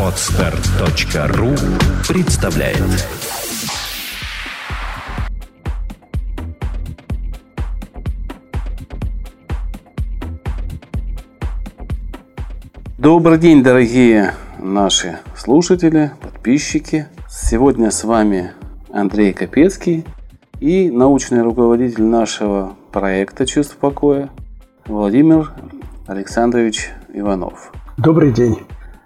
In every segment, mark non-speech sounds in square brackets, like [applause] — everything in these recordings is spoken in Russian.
Отстар.ру представляет Добрый день, дорогие наши слушатели, подписчики. Сегодня с вами Андрей Капецкий и научный руководитель нашего проекта «Чувство покоя» Владимир Александрович Иванов. Добрый день.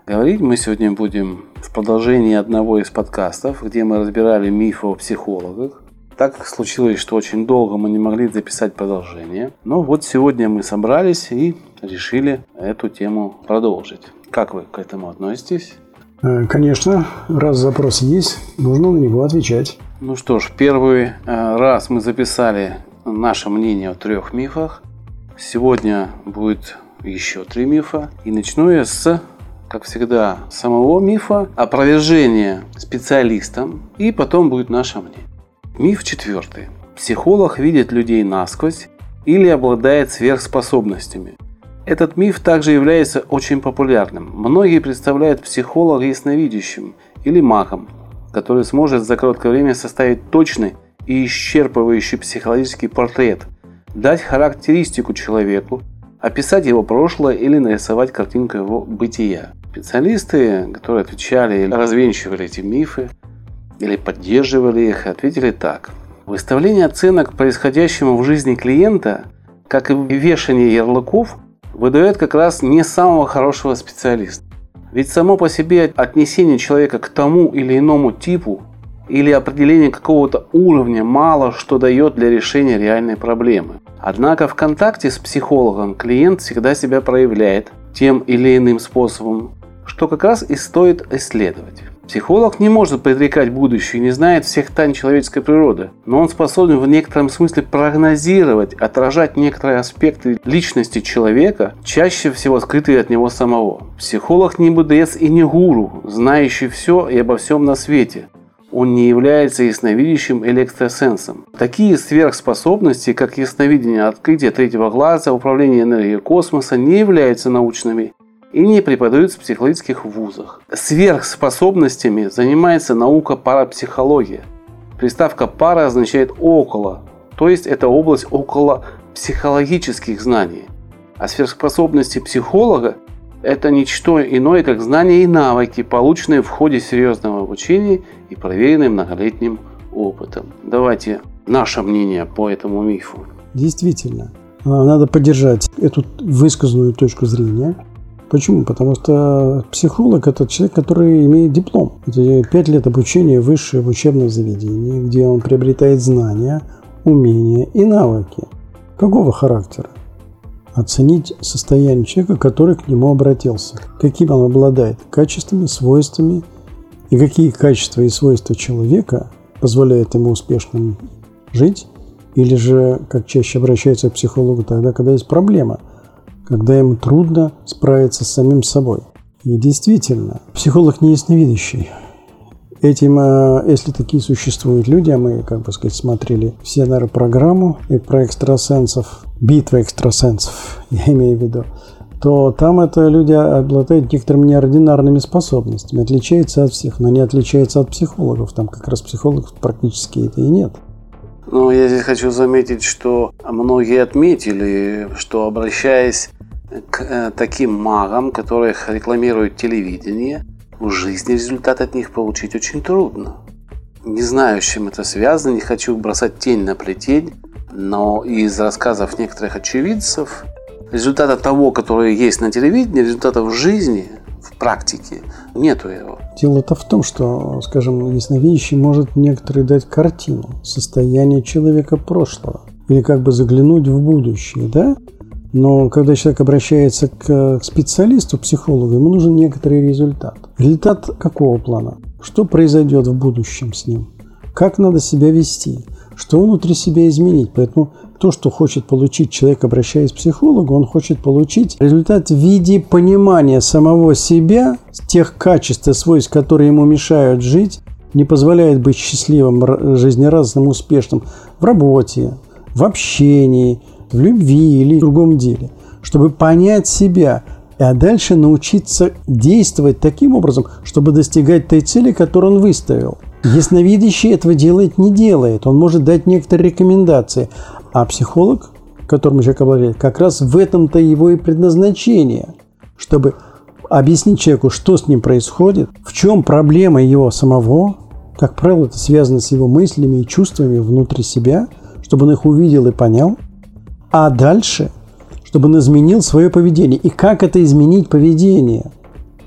Говорить мы сегодня будем в продолжении одного из подкастов, где мы разбирали мифы о психологах. Так случилось, что очень долго мы не могли записать продолжение. Но вот сегодня мы собрались и решили эту тему продолжить. Как вы к этому относитесь? Э, конечно, раз запрос есть, нужно на него отвечать. Ну что ж, первый э, раз мы записали наше мнение о трех мифах. Сегодня будет еще три мифа. И начну я с, как всегда, самого мифа, опровержения специалистам, и потом будет наше мнение. Миф четвертый. Психолог видит людей насквозь или обладает сверхспособностями. Этот миф также является очень популярным. Многие представляют психолога ясновидящим или магом, который сможет за короткое время составить точный и исчерпывающий психологический портрет – дать характеристику человеку, описать его прошлое или нарисовать картинку его бытия. Специалисты, которые отвечали или развенчивали эти мифы, или поддерживали их, ответили так. Выставление оценок происходящему в жизни клиента, как и вешание ярлыков, выдает как раз не самого хорошего специалиста. Ведь само по себе отнесение человека к тому или иному типу или определение какого-то уровня мало что дает для решения реальной проблемы. Однако в контакте с психологом клиент всегда себя проявляет тем или иным способом, что как раз и стоит исследовать. Психолог не может предрекать будущее и не знает всех тайн человеческой природы, но он способен в некотором смысле прогнозировать, отражать некоторые аспекты личности человека, чаще всего скрытые от него самого. Психолог не мудрец и не гуру, знающий все и обо всем на свете, он не является ясновидящим или экстрасенсом. Такие сверхспособности, как ясновидение, открытие третьего глаза, управление энергией космоса, не являются научными и не преподаются в психологических вузах. Сверхспособностями занимается наука парапсихология. Приставка «пара» означает «около», то есть это область около психологических знаний. А сверхспособности психолога это ничто иное, как знания и навыки, полученные в ходе серьезного обучения и проверенные многолетним опытом. Давайте наше мнение по этому мифу. Действительно, а, надо поддержать эту высказанную точку зрения. Почему? Потому что психолог – это человек, который имеет диплом. Это пять лет обучения в высшем учебном заведении, где он приобретает знания, умения и навыки. Какого характера? Оценить состояние человека, который к нему обратился. Каким он обладает качествами, свойствами и какие качества и свойства человека позволяют ему успешно жить, или же, как чаще обращаются к психологу тогда, когда есть проблема, когда ему трудно справиться с самим собой. И действительно, психолог не ясновидящий. Этим, э, если такие существуют люди, а мы, как бы сказать, смотрели все, наверное, программу и про экстрасенсов, битва экстрасенсов, [laughs] я имею в виду, то там это люди обладают некоторыми неординарными способностями, отличаются от всех, но не отличаются от психологов. Там как раз психологов практически это и нет. Ну, я здесь хочу заметить, что многие отметили, что обращаясь к э, таким магам, которых рекламирует телевидение, в жизни результат от них получить очень трудно. Не знаю, с чем это связано, не хочу бросать тень на плетень, но из рассказов некоторых очевидцев результата того, который есть на телевидении, результата в жизни, в практике, нету его. Дело-то в том, что, скажем, ясновидящий может некоторые дать картину состояния человека прошлого или как бы заглянуть в будущее, да? Но когда человек обращается к специалисту, психологу, ему нужен некоторый результат. Результат какого плана? Что произойдет в будущем с ним? Как надо себя вести? Что внутри себя изменить? Поэтому то, что хочет получить человек, обращаясь к психологу, он хочет получить результат в виде понимания самого себя, тех качеств и свойств, которые ему мешают жить, не позволяют быть счастливым, жизнерадостным, успешным в работе, в общении, в любви или в другом деле. Чтобы понять себя, а дальше научиться действовать таким образом, чтобы достигать той цели, которую он выставил. Ясновидящий этого делает, не делает. Он может дать некоторые рекомендации. А психолог, которым человек обладает, как раз в этом-то его и предназначение, чтобы объяснить человеку, что с ним происходит, в чем проблема его самого, как правило, это связано с его мыслями и чувствами внутри себя, чтобы он их увидел и понял, а дальше, чтобы он изменил свое поведение. И как это изменить поведение?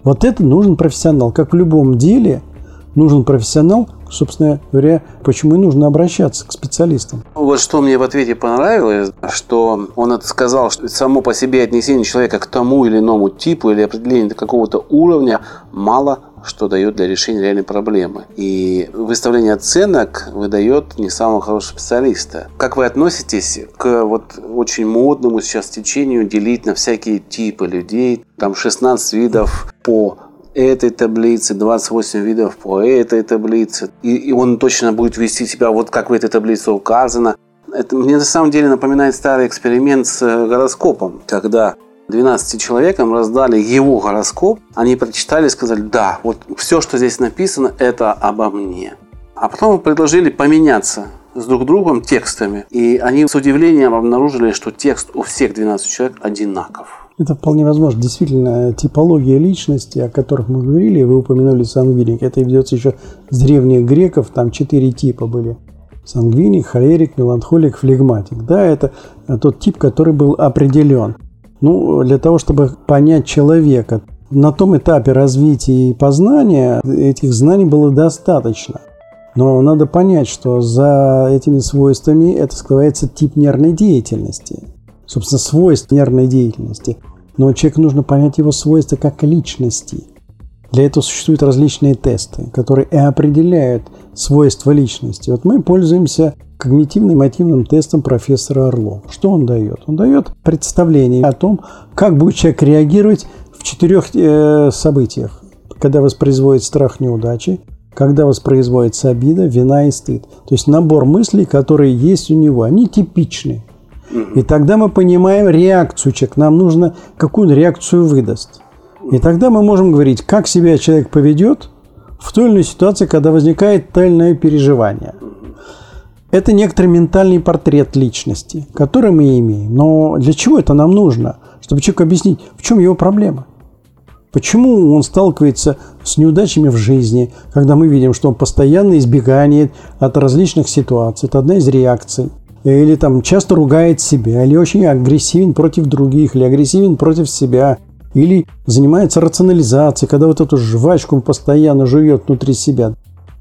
Вот это нужен профессионал. Как в любом деле – нужен профессионал, собственно говоря, почему и нужно обращаться к специалистам. Вот что мне в ответе понравилось, что он это сказал, что само по себе отнесение человека к тому или иному типу или определение какого-то уровня мало что дает для решения реальной проблемы. И выставление оценок выдает не самого хорошего специалиста. Как вы относитесь к вот очень модному сейчас течению делить на всякие типы людей? Там 16 видов по этой таблице, 28 видов по этой таблице. И, и он точно будет вести себя вот как в этой таблице указано. Это мне на самом деле напоминает старый эксперимент с э, гороскопом, когда 12 человекам раздали его гороскоп, они прочитали и сказали, да, вот все, что здесь написано, это обо мне. А потом предложили поменяться с друг другом текстами. И они с удивлением обнаружили, что текст у всех 12 человек одинаков. Это вполне возможно. Действительно, типология личности, о которых мы говорили, вы упомянули сангвиник, это ведется еще с древних греков, там четыре типа были. Сангвиник, холерик, меланхолик, флегматик. Да, это тот тип, который был определен. Ну, для того, чтобы понять человека, на том этапе развития и познания этих знаний было достаточно. Но надо понять, что за этими свойствами это скрывается тип нервной деятельности собственно, свойств нервной деятельности. Но человеку нужно понять его свойства как личности. Для этого существуют различные тесты, которые и определяют свойства личности. Вот мы пользуемся когнитивным мотивным тестом профессора Орлова. Что он дает? Он дает представление о том, как будет человек реагировать в четырех э, событиях. Когда воспроизводит страх неудачи, когда воспроизводится обида, вина и стыд. То есть набор мыслей, которые есть у него, они типичны. И тогда мы понимаем реакцию человека. Нам нужно, какую он реакцию выдаст. И тогда мы можем говорить, как себя человек поведет в той или иной ситуации, когда возникает тайное переживание. Это некоторый ментальный портрет личности, который мы имеем. Но для чего это нам нужно? Чтобы человеку объяснить, в чем его проблема. Почему он сталкивается с неудачами в жизни, когда мы видим, что он постоянно избегает от различных ситуаций. Это одна из реакций или там часто ругает себя, или очень агрессивен против других, или агрессивен против себя, или занимается рационализацией, когда вот эту жвачку он постоянно жует внутри себя.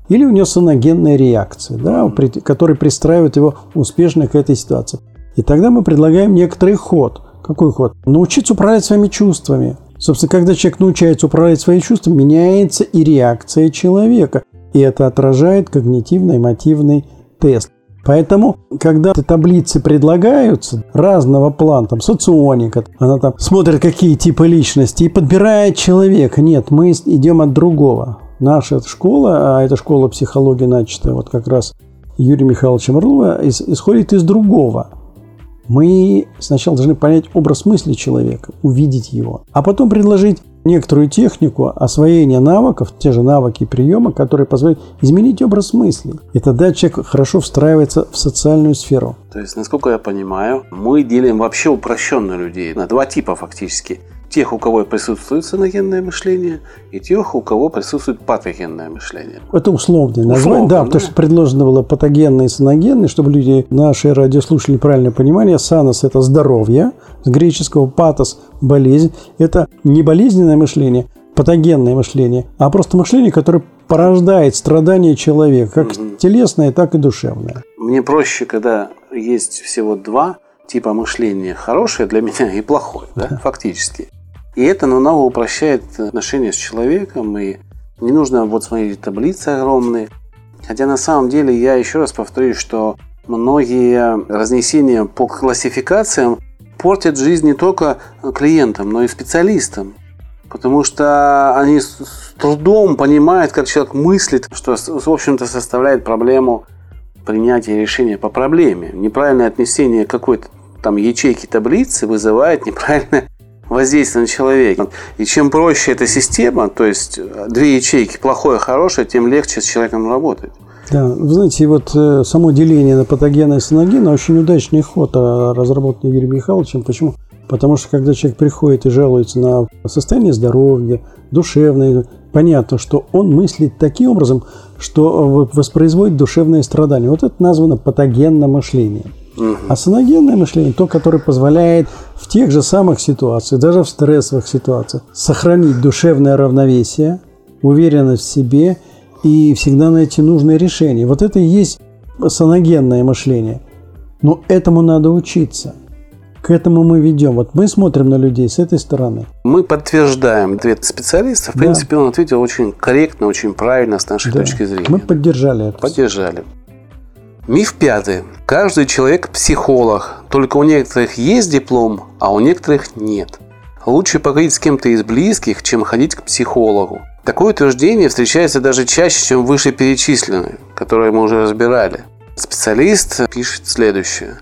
Или у него соногенная реакция, да, которая пристраивает его успешно к этой ситуации. И тогда мы предлагаем некоторый ход. Какой ход? Научиться управлять своими чувствами. Собственно, когда человек научается управлять своими чувствами, меняется и реакция человека. И это отражает когнитивно-эмотивный тест. Поэтому, когда таблицы предлагаются разного плана, там соционика, она там смотрит, какие типы личности и подбирает человека. Нет, мы идем от другого. Наша школа, а эта школа психологии начатая вот как раз Юрия Михайловича Орлова, исходит из другого. Мы сначала должны понять образ мысли человека, увидеть его, а потом предложить некоторую технику освоения навыков, те же навыки приема, которые позволяют изменить образ мысли. И тогда человек хорошо встраивается в социальную сферу. То есть, насколько я понимаю, мы делим вообще упрощенно людей на два типа фактически тех, у кого присутствует саногенное мышление, и тех, у кого присутствует патогенное мышление. Это условное название, да, да, потому что предложено было патогенное и саногенное, чтобы люди, наши радиослушатели, правильно понимали, санос – это здоровье, с греческого патос – болезнь. Это не болезненное мышление, патогенное мышление, а просто мышление, которое порождает страдания человека, как угу. телесное, так и душевное. Мне проще, когда есть всего два типа мышления, хорошее для меня и плохое, да, фактически. И это намного упрощает отношения с человеком, и не нужно вот смотреть таблицы огромные. Хотя на самом деле я еще раз повторюсь, что многие разнесения по классификациям портят жизнь не только клиентам, но и специалистам. Потому что они с трудом понимают, как человек мыслит, что, в общем-то, составляет проблему принятия решения по проблеме. Неправильное отнесение какой-то там ячейки таблицы вызывает [laughs] неправильное воздействие на человека. И чем проще эта система, то есть две ячейки, плохое, хорошее, тем легче с человеком работать. Да, вы знаете, вот э, само деление на патогена и саногена очень удачный ход, а, разработанный Юрием Михайловичем. Почему? Потому что когда человек приходит и жалуется на состояние здоровья, душевное, понятно, что он мыслит таким образом, что э, воспроизводит душевные страдания. Вот это названо патогенное мышление. А саногенное мышление, то, которое позволяет в тех же самых ситуациях, даже в стрессовых ситуациях, сохранить душевное равновесие, уверенность в себе и всегда найти нужное решение. Вот это и есть саногенное мышление. Но этому надо учиться. К этому мы ведем. Вот мы смотрим на людей с этой стороны. Мы подтверждаем ответ специалиста. В да. принципе, он ответил очень корректно, очень правильно с нашей да. точки зрения. Мы поддержали это. Поддержали. Миф пятый. Каждый человек психолог, только у некоторых есть диплом, а у некоторых нет. Лучше поговорить с кем-то из близких, чем ходить к психологу. Такое утверждение встречается даже чаще, чем вышеперечисленное, которое мы уже разбирали. Специалист пишет следующее.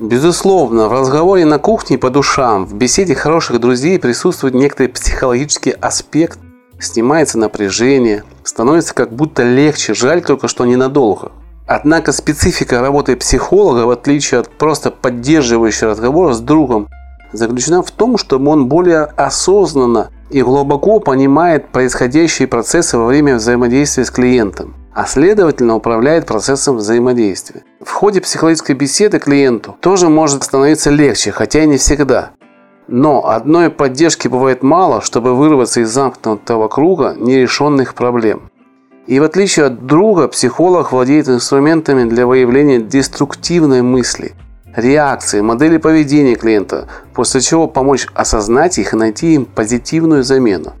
Безусловно, в разговоре на кухне по душам, в беседе хороших друзей присутствует некоторый психологический аспект, снимается напряжение, становится как будто легче, жаль только что ненадолго. Однако специфика работы психолога, в отличие от просто поддерживающего разговора с другом, заключена в том, чтобы он более осознанно и глубоко понимает происходящие процессы во время взаимодействия с клиентом, а следовательно управляет процессом взаимодействия. В ходе психологической беседы клиенту тоже может становиться легче, хотя и не всегда. Но одной поддержки бывает мало, чтобы вырваться из замкнутого круга нерешенных проблем. И в отличие от друга, психолог владеет инструментами для выявления деструктивной мысли, реакции, модели поведения клиента, после чего помочь осознать их и найти им позитивную замену.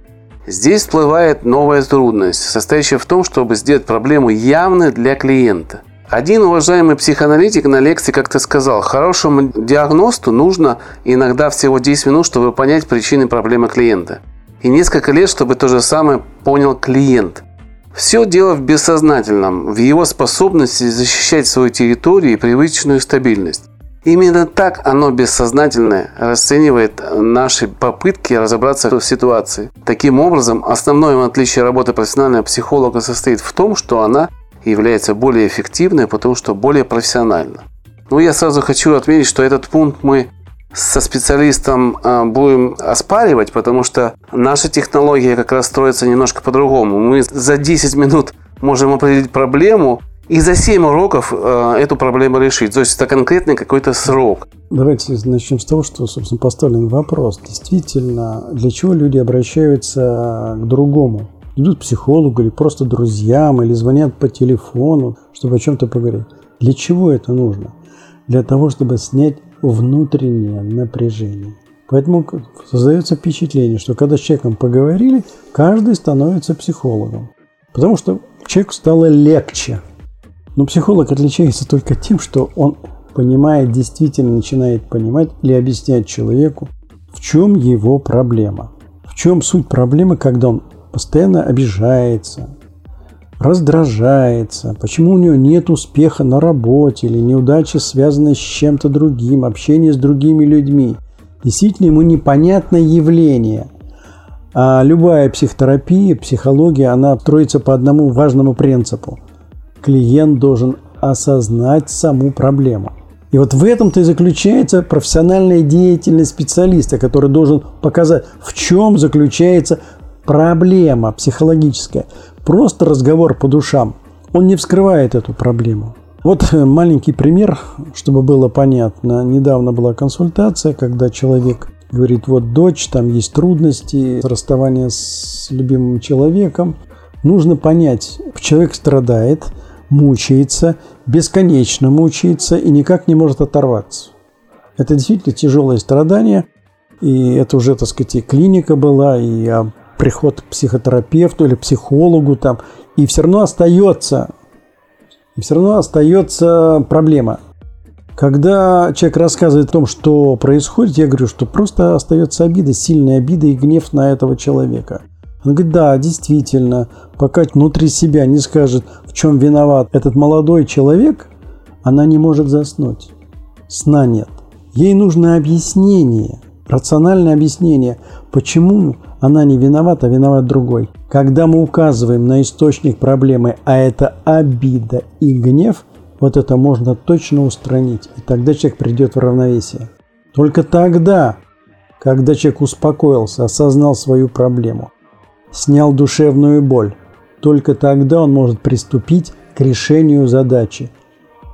Здесь всплывает новая трудность, состоящая в том, чтобы сделать проблему явной для клиента. Один уважаемый психоаналитик на лекции как-то сказал, хорошему диагносту нужно иногда всего 10 минут, чтобы понять причины проблемы клиента. И несколько лет, чтобы то же самое понял клиент – все дело в бессознательном, в его способности защищать свою территорию и привычную стабильность. Именно так оно бессознательное расценивает наши попытки разобраться в ситуации. Таким образом, основное отличие работы профессионального психолога состоит в том, что она является более эффективной, потому что более профессиональна. Но я сразу хочу отметить, что этот пункт мы со специалистом а, будем оспаривать, потому что наша технология как раз строится немножко по-другому. Мы за 10 минут можем определить проблему, и за 7 уроков э, эту проблему решить. То есть это конкретный какой-то срок. Давайте начнем с того, что, собственно, поставлен вопрос. Действительно, для чего люди обращаются к другому? Идут к психологу или просто друзьям, или звонят по телефону, чтобы о чем-то поговорить. Для чего это нужно? Для того, чтобы снять внутреннее напряжение. Поэтому создается впечатление, что когда с человеком поговорили, каждый становится психологом. Потому что человеку стало легче. Но психолог отличается только тем, что он понимает, действительно начинает понимать или объяснять человеку, в чем его проблема. В чем суть проблемы, когда он постоянно обижается, раздражается, почему у него нет успеха на работе или неудачи, связанные с чем-то другим, общение с другими людьми. Действительно, ему непонятное явление. А любая психотерапия, психология, она строится по одному важному принципу. Клиент должен осознать саму проблему. И вот в этом-то и заключается профессиональная деятельность специалиста, который должен показать, в чем заключается проблема психологическая. Просто разговор по душам, он не вскрывает эту проблему. Вот э, маленький пример, чтобы было понятно. Недавно была консультация, когда человек говорит, вот дочь, там есть трудности, расставание с любимым человеком. Нужно понять, человек страдает, мучается, бесконечно мучается и никак не может оторваться. Это действительно тяжелое страдание, и это уже, так сказать, и клиника была, и приход к психотерапевту или психологу там, и все равно остается, все равно остается проблема. Когда человек рассказывает о том, что происходит, я говорю, что просто остается обида, сильная обида и гнев на этого человека. Он говорит, да, действительно, пока внутри себя не скажет, в чем виноват этот молодой человек, она не может заснуть. Сна нет. Ей нужно объяснение – рациональное объяснение, почему она не виновата, а виноват другой. Когда мы указываем на источник проблемы, а это обида и гнев, вот это можно точно устранить, и тогда человек придет в равновесие. Только тогда, когда человек успокоился, осознал свою проблему, снял душевную боль, только тогда он может приступить к решению задачи.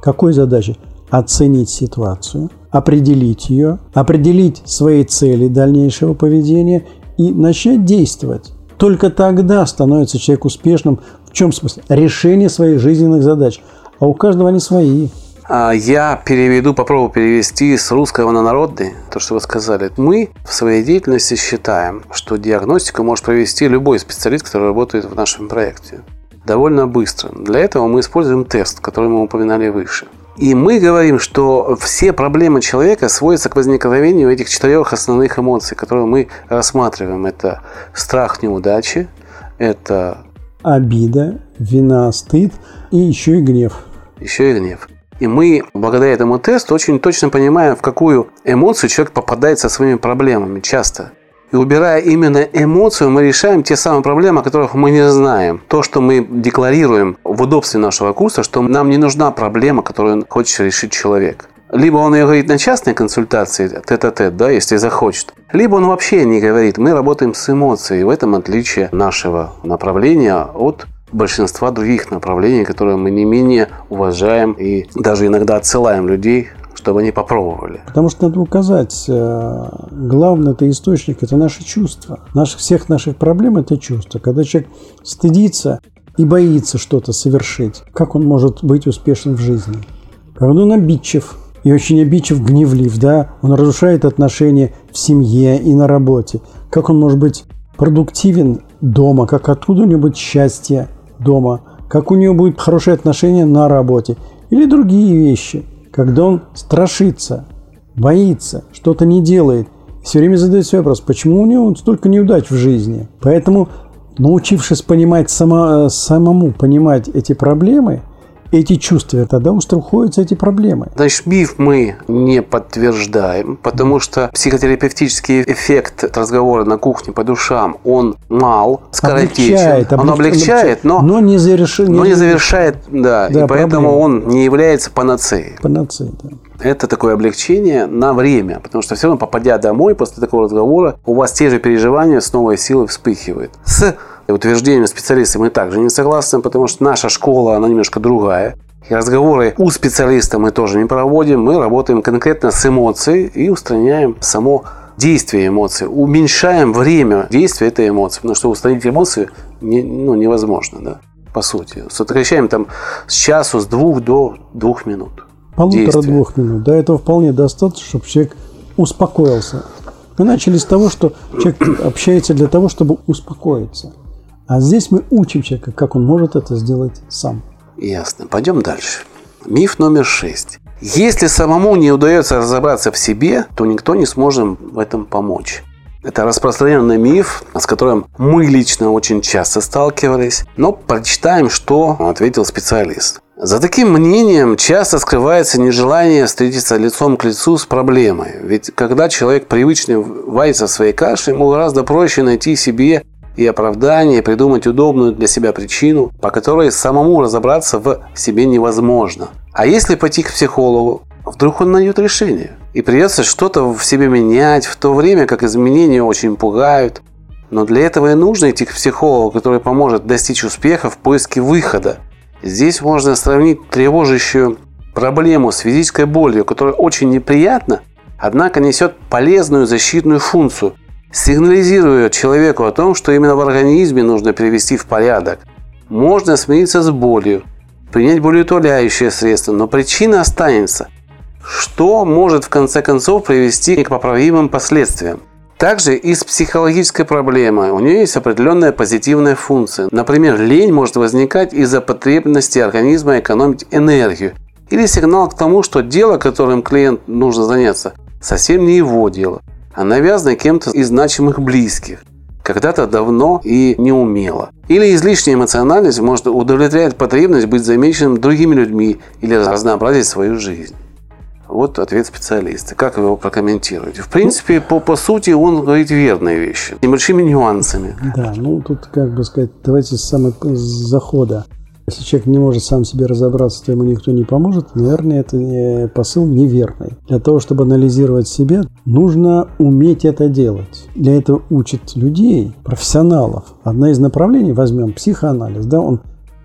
Какой задачи? Оценить ситуацию, определить ее, определить свои цели дальнейшего поведения и начать действовать. Только тогда становится человек успешным. В чем смысл? Решение своих жизненных задач. А у каждого они свои. А я переведу, попробую перевести с русского на народный, то, что вы сказали. Мы в своей деятельности считаем, что диагностику может провести любой специалист, который работает в нашем проекте. Довольно быстро. Для этого мы используем тест, который мы упоминали выше. И мы говорим, что все проблемы человека сводятся к возникновению этих четырех основных эмоций, которые мы рассматриваем. Это страх неудачи, это обида, вина, стыд и еще и гнев. Еще и гнев. И мы, благодаря этому тесту, очень точно понимаем, в какую эмоцию человек попадает со своими проблемами часто. И убирая именно эмоцию, мы решаем те самые проблемы, о которых мы не знаем. То, что мы декларируем в удобстве нашего курса, что нам не нужна проблема, которую хочет решить человек. Либо он ее говорит на частной консультации, тет-а-тет, да, если захочет. Либо он вообще не говорит. Мы работаем с эмоцией. В этом отличие нашего направления от большинства других направлений, которые мы не менее уважаем и даже иногда отсылаем людей чтобы они попробовали. Потому что надо указать, э, главный это источник, это наши чувства. Наших, всех наших проблем это чувства. Когда человек стыдится и боится что-то совершить, как он может быть успешным в жизни? Когда он обидчив, и очень обидчив, гневлив, да, он разрушает отношения в семье и на работе. Как он может быть продуктивен дома, как откуда у него будет счастье дома, как у него будет хорошие отношения на работе или другие вещи – когда он страшится, боится, что-то не делает, все время задает себе вопрос, почему у него столько неудач в жизни. Поэтому, научившись понимать само, самому понимать эти проблемы – эти чувства, тогда уходятся эти проблемы. Значит, миф мы не подтверждаем, потому что психотерапевтический эффект разговора на кухне по душам, он мал, скоротечен. Облегчает, он облегчает, но, но, не, заверш... но не завершает, да, да и поэтому проблемы. он не является панацеей. Панацеей, да. Это такое облегчение на время, потому что все равно, попадя домой после такого разговора, у вас те же переживания с новой силой вспыхивают. С утверждением специалиста мы также не согласны, потому что наша школа, она немножко другая. И разговоры у специалиста мы тоже не проводим, мы работаем конкретно с эмоцией и устраняем само действие эмоций, уменьшаем время действия этой эмоции, потому что устранить эмоции не, ну, невозможно, да, по сути. Сокращаем там с часу, с двух до двух минут. Полутора-двух минут. Да, этого вполне достаточно, чтобы человек успокоился. Мы начали с того, что человек общается для того, чтобы успокоиться. А здесь мы учим человека, как он может это сделать сам. Ясно. Пойдем дальше. Миф номер шесть. Если самому не удается разобраться в себе, то никто не сможет в этом помочь. Это распространенный миф, с которым мы лично очень часто сталкивались, но прочитаем, что ответил специалист. За таким мнением часто скрывается нежелание встретиться лицом к лицу с проблемой. Ведь когда человек привычно варится в своей каше, ему гораздо проще найти себе и оправдание, придумать удобную для себя причину, по которой самому разобраться в себе невозможно. А если пойти к психологу, вдруг он найдет решение. И придется что-то в себе менять, в то время как изменения очень пугают. Но для этого и нужно идти к психологу, который поможет достичь успеха в поиске выхода. Здесь можно сравнить тревожащую проблему с физической болью, которая очень неприятна, однако несет полезную защитную функцию – сигнализирует человеку о том, что именно в организме нужно привести в порядок. Можно смириться с болью, принять болеутоляющее средство, но причина останется. Что может в конце концов привести к поправимым последствиям? Также и с психологической проблемой у нее есть определенная позитивная функция. Например, лень может возникать из-за потребности организма экономить энергию или сигнал к тому, что дело, которым клиент нужно заняться, совсем не его дело а навязанной кем-то из значимых близких, когда-то давно и неумело. Или излишняя эмоциональность может удовлетворять потребность быть замеченным другими людьми или разнообразить свою жизнь. Вот ответ специалиста. Как вы его прокомментируете? В принципе, по, по сути, он говорит верные вещи. Небольшими нюансами. Да, ну тут, как бы сказать, давайте с самого захода. Если человек не может сам себе разобраться, то ему никто не поможет, наверное, это посыл неверный. Для того, чтобы анализировать себя, нужно уметь это делать. Для этого учат людей, профессионалов. Одно из направлений, возьмем психоанализ, да, он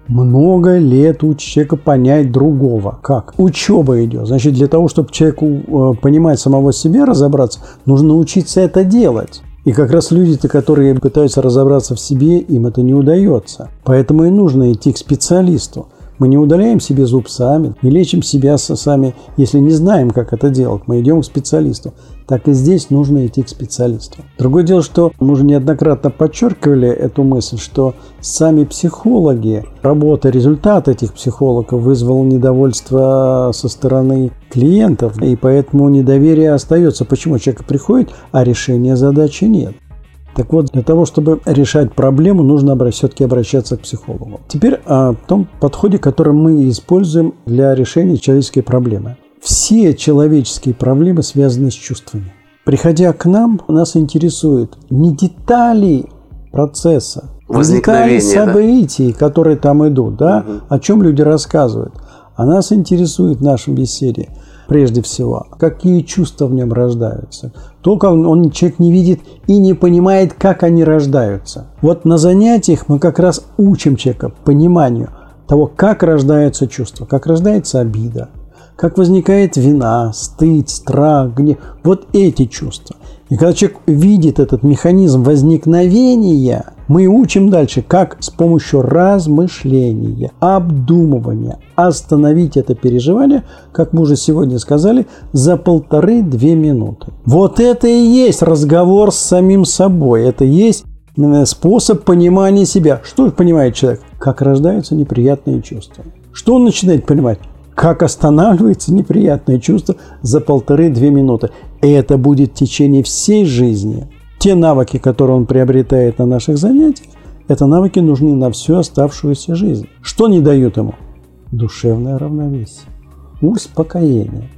много лет учит человека понять другого. Как? Учеба идет. Значит, для того, чтобы человеку э, понимать самого себя, разобраться, нужно учиться это делать. И как раз люди-то, которые пытаются разобраться в себе, им это не удается. Поэтому и нужно идти к специалисту. Мы не удаляем себе зуб сами, не лечим себя сами, если не знаем, как это делать. Мы идем к специалисту. Так и здесь нужно идти к специалисту. Другое дело, что мы уже неоднократно подчеркивали эту мысль, что сами психологи, работа, результат этих психологов вызвал недовольство со стороны клиентов, и поэтому недоверие остается. Почему человек приходит, а решения задачи нет? Так вот, для того, чтобы решать проблему, нужно все-таки обращаться к психологу. Теперь о том подходе, который мы используем для решения человеческой проблемы. Все человеческие проблемы связаны с чувствами. Приходя к нам, нас интересует не детали процесса, не детали событий, да? которые там идут, да, угу. о чем люди рассказывают. А нас интересует в нашем беседе – прежде всего, какие чувства в нем рождаются. Только он, он человек не видит и не понимает, как они рождаются. Вот на занятиях мы как раз учим человека пониманию того, как рождаются чувства, как рождается обида, как возникает вина, стыд, страх, гнев. Вот эти чувства. И когда человек видит этот механизм возникновения, мы учим дальше, как с помощью размышления, обдумывания остановить это переживание, как мы уже сегодня сказали, за полторы-две минуты. Вот это и есть разговор с самим собой. Это и есть э, способ понимания себя. Что понимает человек? Как рождаются неприятные чувства. Что он начинает понимать? Как останавливается неприятное чувство за полторы-две минуты. И это будет в течение всей жизни. Те навыки, которые он приобретает на наших занятиях, это навыки нужны на всю оставшуюся жизнь. Что не дают ему? Душевное равновесие, успокоение.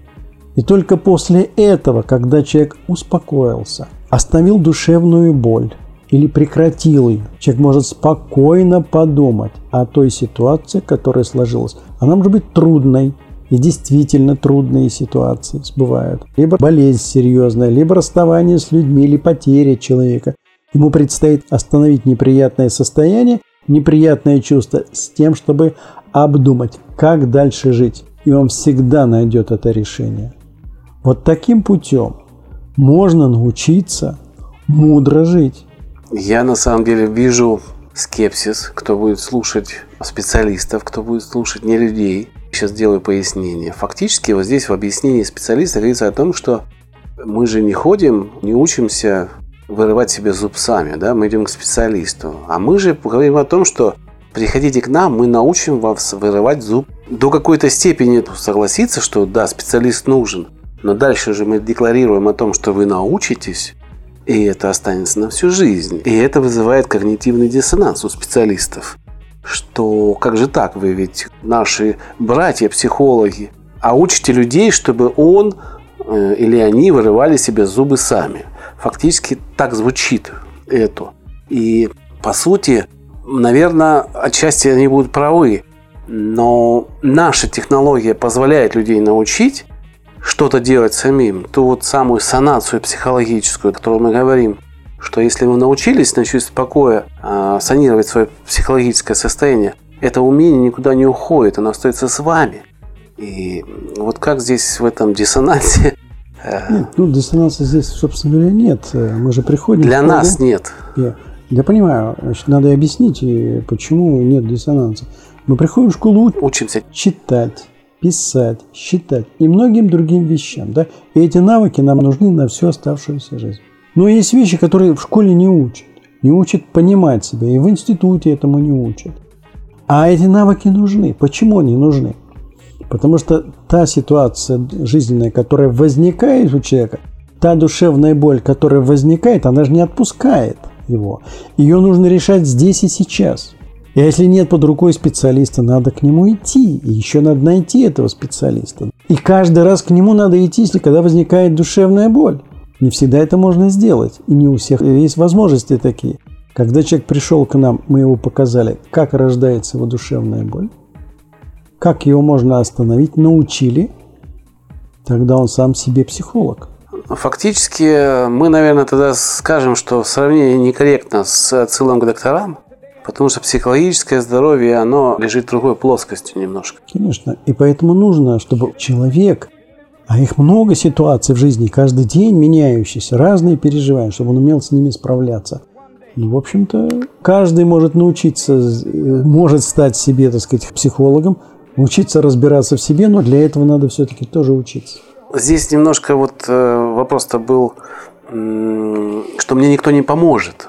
И только после этого, когда человек успокоился, остановил душевную боль, или прекратил ее. Человек может спокойно подумать о той ситуации, которая сложилась. Она может быть трудной, и действительно трудные ситуации бывают. Либо болезнь серьезная, либо расставание с людьми, или потеря человека. Ему предстоит остановить неприятное состояние, неприятное чувство с тем, чтобы обдумать, как дальше жить. И он всегда найдет это решение. Вот таким путем можно научиться мудро жить. Я на самом деле вижу скепсис, кто будет слушать специалистов, кто будет слушать не людей. Сейчас сделаю пояснение. Фактически вот здесь в объяснении специалиста говорится о том, что мы же не ходим, не учимся вырывать себе зуб сами, да, мы идем к специалисту. А мы же говорим о том, что приходите к нам, мы научим вас вырывать зуб. До какой-то степени согласиться, что да, специалист нужен. Но дальше же мы декларируем о том, что вы научитесь, и это останется на всю жизнь. И это вызывает когнитивный диссонанс у специалистов. Что как же так, вы ведь наши братья-психологи, а учите людей, чтобы он э, или они вырывали себе зубы сами. Фактически так звучит это. И по сути, наверное, отчасти они будут правы. Но наша технология позволяет людей научить, что-то делать самим, ту вот самую санацию психологическую, о которой мы говорим, что если вы научились на чувство покоя э, санировать свое психологическое состояние, это умение никуда не уходит, оно остается с вами. И вот как здесь в этом диссонансе? Э, нет, ну диссонанса здесь, собственно говоря, нет. Мы же приходим... Для нас нет. Я, я понимаю, значит, надо объяснить, почему нет диссонанса. Мы приходим в школу, учимся читать, писать, считать и многим другим вещам. Да? И эти навыки нам нужны на всю оставшуюся жизнь. Но есть вещи, которые в школе не учат. Не учат понимать себя. И в институте этому не учат. А эти навыки нужны. Почему они нужны? Потому что та ситуация жизненная, которая возникает у человека, та душевная боль, которая возникает, она же не отпускает его. Ее нужно решать здесь и сейчас. И если нет под рукой специалиста, надо к нему идти. И еще надо найти этого специалиста. И каждый раз к нему надо идти, если когда возникает душевная боль. Не всегда это можно сделать, и не у всех есть возможности такие. Когда человек пришел к нам, мы его показали, как рождается его душевная боль, как его можно остановить, научили, тогда он сам себе психолог. Фактически мы, наверное, тогда скажем, что сравнение некорректно с отсылом к докторам, потому что психологическое здоровье, оно лежит другой плоскости немножко. Конечно. И поэтому нужно, чтобы человек, а их много ситуаций в жизни, каждый день меняющиеся, разные переживания, чтобы он умел с ними справляться. И, в общем-то, каждый может научиться, может стать себе, так сказать, психологом, учиться разбираться в себе, но для этого надо все-таки тоже учиться. Здесь немножко вот э, вопрос-то был, что мне никто не поможет.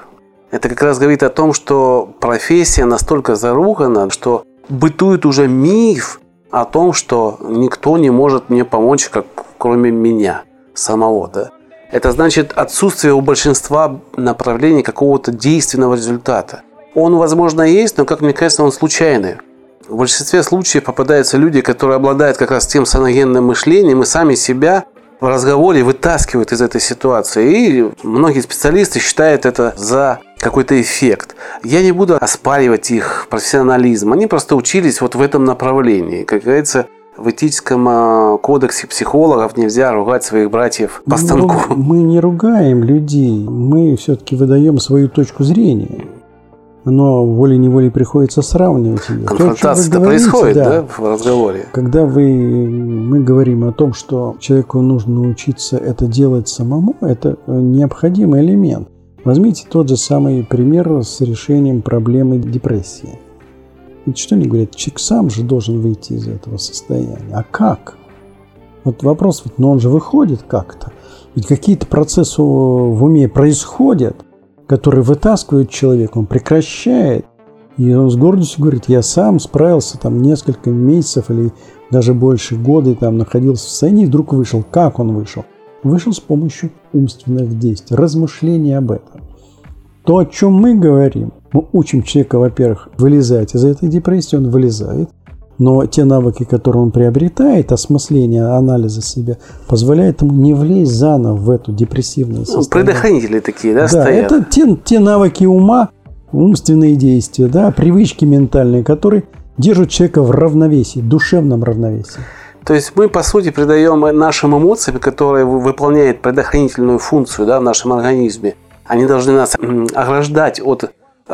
Это как раз говорит о том, что профессия настолько заругана, что бытует уже миф о том, что никто не может мне помочь, как кроме меня самого. Да? Это значит отсутствие у большинства направлений какого-то действенного результата. Он, возможно, есть, но, как мне кажется, он случайный. В большинстве случаев попадаются люди, которые обладают как раз тем саногенным мышлением и сами себя в разговоре вытаскивают из этой ситуации. И многие специалисты считают это за какой-то эффект. Я не буду оспаривать их профессионализм. Они просто учились вот в этом направлении. Как говорится, в этическом а, кодексе психологов нельзя ругать своих братьев по станку. Мы, мы не ругаем людей, мы все-таки выдаем свою точку зрения но волей-неволей приходится сравнивать ее. Конфронтация происходит, да. да, в разговоре. Когда вы, мы говорим о том, что человеку нужно научиться это делать самому, это необходимый элемент. Возьмите тот же самый пример с решением проблемы депрессии. Ведь что они говорят, человек сам же должен выйти из этого состояния. А как? Вот вопрос, но он же выходит как-то. Ведь какие-то процессы в уме происходят, который вытаскивает человека, он прекращает. И он с гордостью говорит, я сам справился там несколько месяцев или даже больше года там находился в сцене и вдруг вышел. Как он вышел? Вышел с помощью умственных действий, размышления об этом. То, о чем мы говорим, мы учим человека, во-первых, вылезать из этой депрессии, он вылезает – но те навыки, которые он приобретает, осмысление анализа себя, позволяет ему не влезть заново в эту депрессивную ну, состояние. Ну, предохранители такие, да, да стоят? это те, те навыки ума, умственные действия, да, привычки ментальные, которые держат человека в равновесии, душевном равновесии. То есть мы, по сути, придаем нашим эмоциям, которые выполняют предохранительную функцию да, в нашем организме, они должны нас ограждать от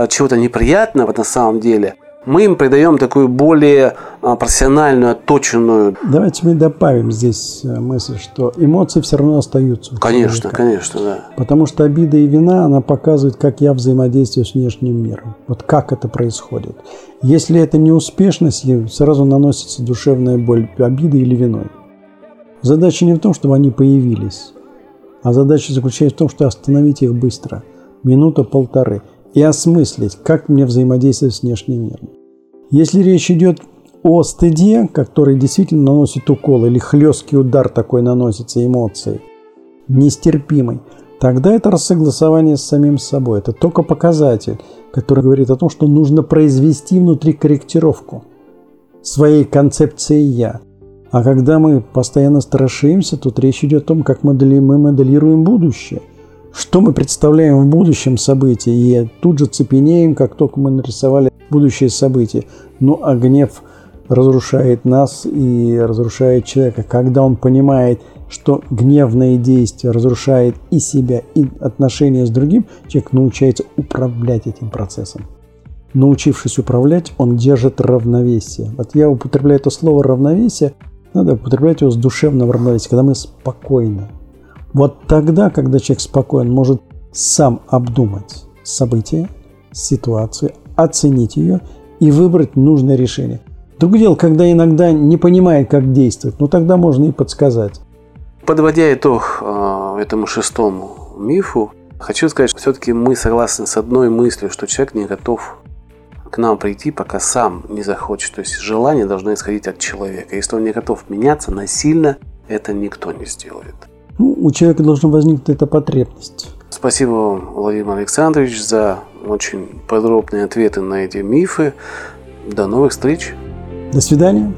чего-то неприятного на самом деле – мы им придаем такую более а, профессиональную, отточенную. Давайте мы добавим здесь э, мысль, что эмоции все равно остаются. Конечно, человека. конечно, да. Потому что обида и вина, она показывает, как я взаимодействую с внешним миром. Вот как это происходит. Если это неуспешность, сразу наносится душевная боль обиды или виной. Задача не в том, чтобы они появились, а задача заключается в том, что остановить их быстро. Минута-полторы и осмыслить, как мне взаимодействовать с внешним миром. Если речь идет о стыде, который действительно наносит укол, или хлесткий удар такой наносится эмоцией, нестерпимый, тогда это рассогласование с самим собой. Это только показатель, который говорит о том, что нужно произвести внутри корректировку своей концепции «я». А когда мы постоянно страшимся, тут речь идет о том, как мы моделируем будущее что мы представляем в будущем событии, и тут же цепенеем, как только мы нарисовали будущее событие. Ну, а гнев разрушает нас и разрушает человека. Когда он понимает, что гневное действие разрушает и себя, и отношения с другим, человек научается управлять этим процессом. Научившись управлять, он держит равновесие. Вот я употребляю это слово равновесие, надо употреблять его с душевным равновесием, когда мы спокойны, вот тогда, когда человек спокоен, может сам обдумать события, ситуацию, оценить ее и выбрать нужное решение. Другое дело, когда иногда не понимает, как действовать, но тогда можно и подсказать. Подводя итог э, этому шестому мифу, хочу сказать, что все-таки мы согласны с одной мыслью, что человек не готов к нам прийти, пока сам не захочет. То есть желание должно исходить от человека. Если он не готов меняться насильно, это никто не сделает. Ну, у человека должна возникнуть эта потребность. Спасибо вам, Владимир Александрович, за очень подробные ответы на эти мифы. До новых встреч. До свидания.